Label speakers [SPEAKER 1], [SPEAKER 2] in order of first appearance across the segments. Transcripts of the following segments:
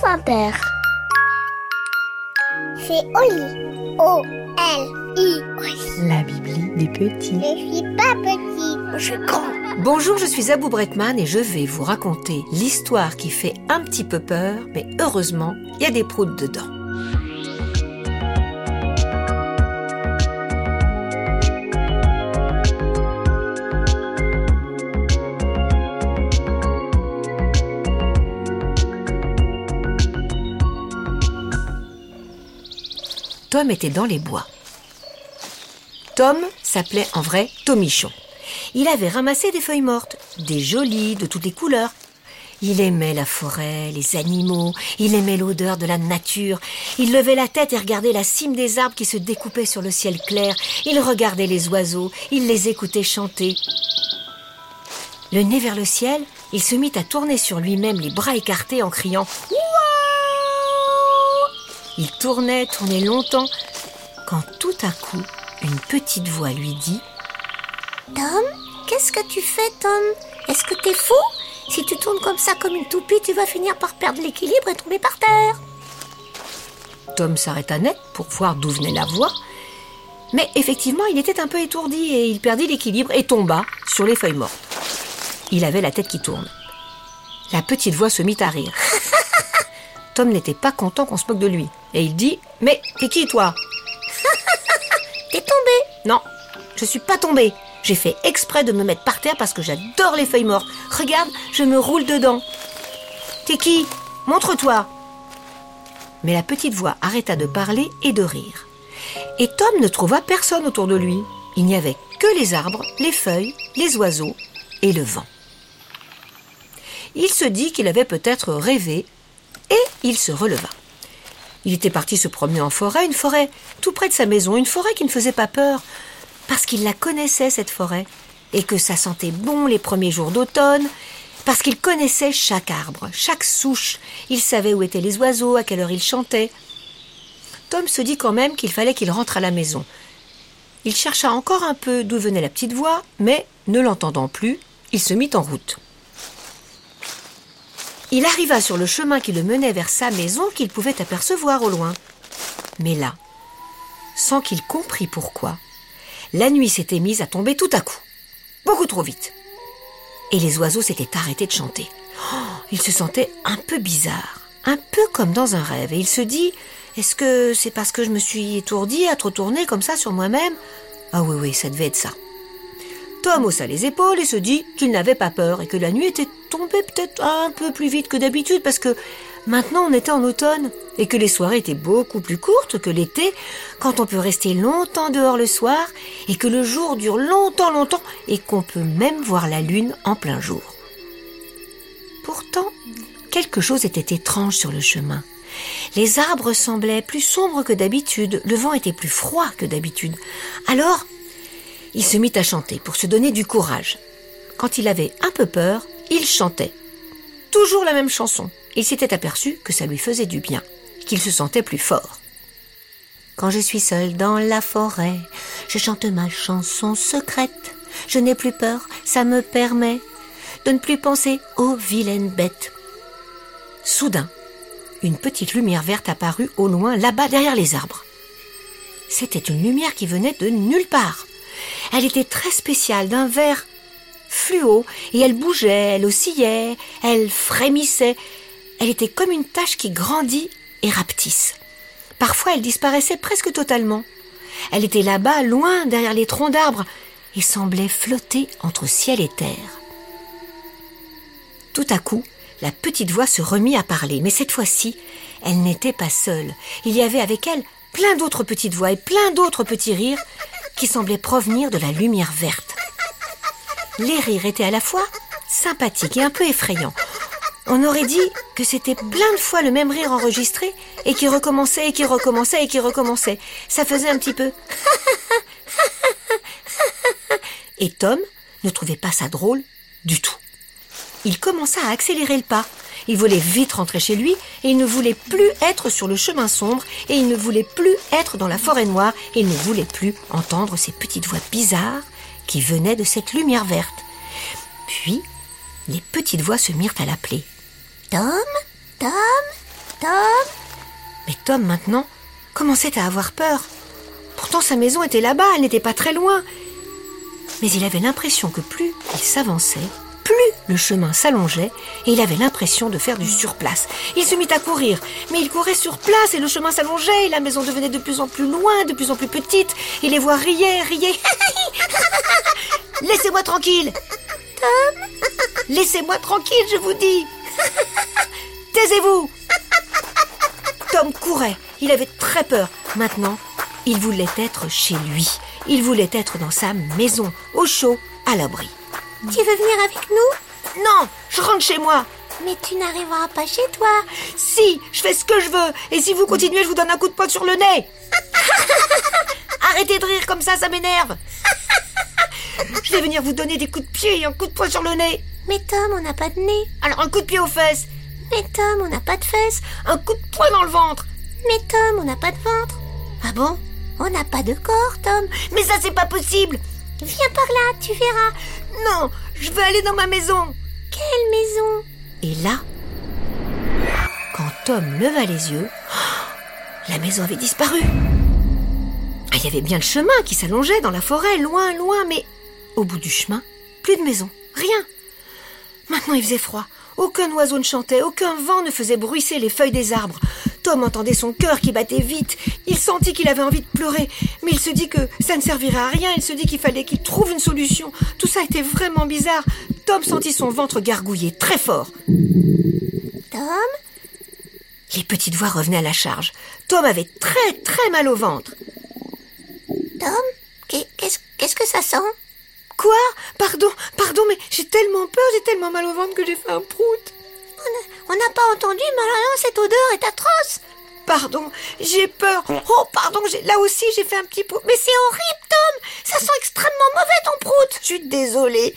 [SPEAKER 1] France Inter. C'est Oli. O-L-I.
[SPEAKER 2] La Bibli des petits.
[SPEAKER 1] Je suis pas petit, je suis grand.
[SPEAKER 3] Bonjour, je suis Abou Bretman et je vais vous raconter l'histoire qui fait un petit peu peur, mais heureusement, il y a des proutes dedans. Tom était dans les bois. Tom s'appelait en vrai Tomichon. Il avait ramassé des feuilles mortes, des jolies, de toutes les couleurs. Il aimait la forêt, les animaux, il aimait l'odeur de la nature. Il levait la tête et regardait la cime des arbres qui se découpaient sur le ciel clair. Il regardait les oiseaux, il les écoutait chanter. Le nez vers le ciel, il se mit à tourner sur lui-même les bras écartés en criant Il tournait, tournait longtemps, quand tout à coup, une petite voix lui dit
[SPEAKER 1] Tom, qu'est-ce que tu fais, Tom? Est-ce que t'es fou? Si tu tournes comme ça, comme une toupie, tu vas finir par perdre l'équilibre et tomber par terre.
[SPEAKER 3] Tom s'arrêta net pour voir d'où venait la voix. Mais effectivement, il était un peu étourdi et il perdit l'équilibre et tomba sur les feuilles mortes. Il avait la tête qui tourne. La petite voix se mit à rire. Tom n'était pas content qu'on se moque de lui. Et il dit Mais t'es qui toi
[SPEAKER 1] T'es tombé
[SPEAKER 3] Non, je suis pas tombé. J'ai fait exprès de me mettre par terre parce que j'adore les feuilles mortes. Regarde, je me roule dedans. T'es qui? Montre-toi. Mais la petite voix arrêta de parler et de rire. Et Tom ne trouva personne autour de lui. Il n'y avait que les arbres, les feuilles, les oiseaux et le vent. Il se dit qu'il avait peut-être rêvé et il se releva. Il était parti se promener en forêt, une forêt tout près de sa maison, une forêt qui ne faisait pas peur, parce qu'il la connaissait, cette forêt, et que ça sentait bon les premiers jours d'automne, parce qu'il connaissait chaque arbre, chaque souche, il savait où étaient les oiseaux, à quelle heure ils chantaient. Tom se dit quand même qu'il fallait qu'il rentre à la maison. Il chercha encore un peu d'où venait la petite voix, mais, ne l'entendant plus, il se mit en route. Il arriva sur le chemin qui le menait vers sa maison qu'il pouvait apercevoir au loin. Mais là, sans qu'il comprît pourquoi, la nuit s'était mise à tomber tout à coup, beaucoup trop vite. Et les oiseaux s'étaient arrêtés de chanter. Oh, il se sentait un peu bizarre, un peu comme dans un rêve, et il se dit Est-ce que c'est parce que je me suis étourdi à trop tourner comme ça sur moi-même? Ah oui, oui, ça devait être ça. Tom haussa les épaules et se dit qu'il n'avait pas peur et que la nuit était tombée peut-être un peu plus vite que d'habitude parce que maintenant on était en automne et que les soirées étaient beaucoup plus courtes que l'été quand on peut rester longtemps dehors le soir et que le jour dure longtemps longtemps et qu'on peut même voir la lune en plein jour. Pourtant, quelque chose était étrange sur le chemin. Les arbres semblaient plus sombres que d'habitude, le vent était plus froid que d'habitude. Alors, il se mit à chanter pour se donner du courage. Quand il avait un peu peur, il chantait. Toujours la même chanson. Il s'était aperçu que ça lui faisait du bien, qu'il se sentait plus fort. Quand je suis seul dans la forêt, je chante ma chanson secrète. Je n'ai plus peur, ça me permet de ne plus penser aux vilaines bêtes. Soudain, une petite lumière verte apparut au loin, là-bas derrière les arbres. C'était une lumière qui venait de nulle part. Elle était très spéciale, d'un vert fluo, et elle bougeait, elle oscillait, elle frémissait. Elle était comme une tache qui grandit et rapetisse. Parfois elle disparaissait presque totalement. Elle était là-bas, loin derrière les troncs d'arbres, et semblait flotter entre ciel et terre. Tout à coup, la petite voix se remit à parler, mais cette fois-ci, elle n'était pas seule. Il y avait avec elle plein d'autres petites voix et plein d'autres petits rires qui semblaient provenir de la lumière verte. Les rires étaient à la fois sympathiques et un peu effrayants. On aurait dit que c'était plein de fois le même rire enregistré et qui recommençait et qui recommençait et qui recommençait. Ça faisait un petit peu. Et Tom ne trouvait pas ça drôle du tout. Il commença à accélérer le pas. Il voulait vite rentrer chez lui et il ne voulait plus être sur le chemin sombre et il ne voulait plus être dans la forêt noire et il ne voulait plus entendre ces petites voix bizarres qui venaient de cette lumière verte. Puis, les petites voix se mirent à l'appeler.
[SPEAKER 1] Tom Tom Tom
[SPEAKER 3] Mais Tom, maintenant, commençait à avoir peur. Pourtant, sa maison était là-bas, elle n'était pas très loin. Mais il avait l'impression que plus il s'avançait, plus le chemin s'allongeait et il avait l'impression de faire du surplace. Il se mit à courir, mais il courait sur place et le chemin s'allongeait et la maison devenait de plus en plus loin, de plus en plus petite et les voix riaient, riaient. Laissez-moi tranquille
[SPEAKER 1] Tom
[SPEAKER 3] Laissez-moi tranquille, je vous dis Taisez-vous Tom courait, il avait très peur. Maintenant, il voulait être chez lui. Il voulait être dans sa maison, au chaud, à l'abri.
[SPEAKER 1] Tu veux venir avec nous?
[SPEAKER 3] Non, je rentre chez moi.
[SPEAKER 1] Mais tu n'arriveras pas chez toi.
[SPEAKER 3] Si, je fais ce que je veux. Et si vous continuez, je vous donne un coup de poing sur le nez. Arrêtez de rire comme ça, ça m'énerve. Je vais venir vous donner des coups de pied et un coup de poing sur le nez.
[SPEAKER 1] Mais Tom, on n'a pas de nez.
[SPEAKER 3] Alors un coup de pied aux fesses,
[SPEAKER 1] Mais Tom, on n'a pas de fesses.
[SPEAKER 3] un coup de poing dans le ventre.
[SPEAKER 1] Mais Tom, on n'a pas de ventre.
[SPEAKER 3] Ah bon?
[SPEAKER 1] On n'a pas de corps, Tom.
[SPEAKER 3] Mais ça, c'est pas possible.
[SPEAKER 1] Viens par là, tu verras.
[SPEAKER 3] Non, je veux aller dans ma maison.
[SPEAKER 1] Quelle maison?
[SPEAKER 3] Et là, quand Tom leva les yeux, la maison avait disparu. Ah, Il y avait bien le chemin qui s'allongeait dans la forêt, loin, loin, mais au bout du chemin, plus de maison, rien. Maintenant il faisait froid. Aucun oiseau ne chantait, aucun vent ne faisait bruisser les feuilles des arbres. Tom entendait son cœur qui battait vite. Il sentit qu'il avait envie de pleurer, mais il se dit que ça ne servirait à rien. Il se dit qu'il fallait qu'il trouve une solution. Tout ça était vraiment bizarre. Tom sentit son ventre gargouiller très fort.
[SPEAKER 1] Tom?
[SPEAKER 3] Les petites voix revenaient à la charge. Tom avait très très mal au ventre.
[SPEAKER 1] Tom Qu'est- Qu'est-ce qu'est-ce que ça sent?
[SPEAKER 3] Quoi? Pardon, pardon, mais j'ai tellement peur, j'ai tellement mal au ventre que j'ai fait un prout.
[SPEAKER 1] On n'a pas entendu, mais alors cette odeur est atroce.
[SPEAKER 3] Pardon, j'ai peur. Oh, pardon, là aussi j'ai fait un petit prout. Mais c'est horrible, Tom
[SPEAKER 1] Ça sent extrêmement mauvais ton prout.
[SPEAKER 3] Je suis désolée.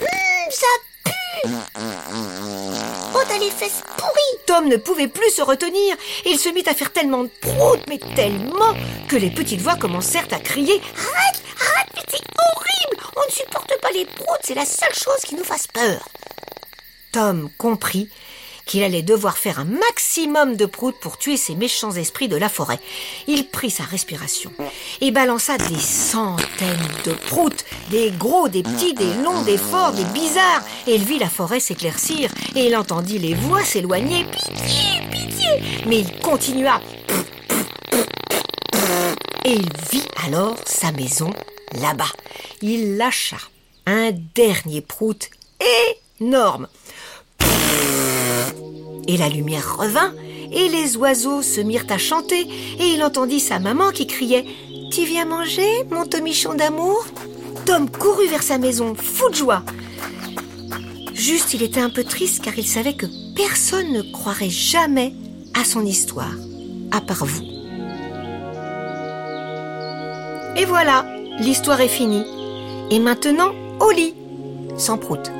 [SPEAKER 1] Hum, ça pue. Oh, t'as les fesses pourries.
[SPEAKER 3] Tom ne pouvait plus se retenir et il se mit à faire tellement de prout, mais tellement, que les petites voix commencèrent à crier
[SPEAKER 1] Arrête, arrête, mais c'est horrible. On ne supporte pas les proutes, c'est la seule chose qui nous fasse peur.
[SPEAKER 3] Tom comprit qu'il allait devoir faire un maximum de proutes pour tuer ces méchants esprits de la forêt. Il prit sa respiration et balança des centaines de proutes, des gros, des petits, des longs, des forts, des bizarres. Et il vit la forêt s'éclaircir et il entendit les voix s'éloigner. Pitié, pitié Mais il continua. Et il vit alors sa maison là-bas. Il lâcha un dernier prout énorme. Et la lumière revint, et les oiseaux se mirent à chanter, et il entendit sa maman qui criait Tu viens manger, mon tomichon d'amour? Tom courut vers sa maison, fou de joie. Juste, il était un peu triste car il savait que personne ne croirait jamais à son histoire, à part vous. Et voilà, l'histoire est finie. Et maintenant, au lit, sans prout.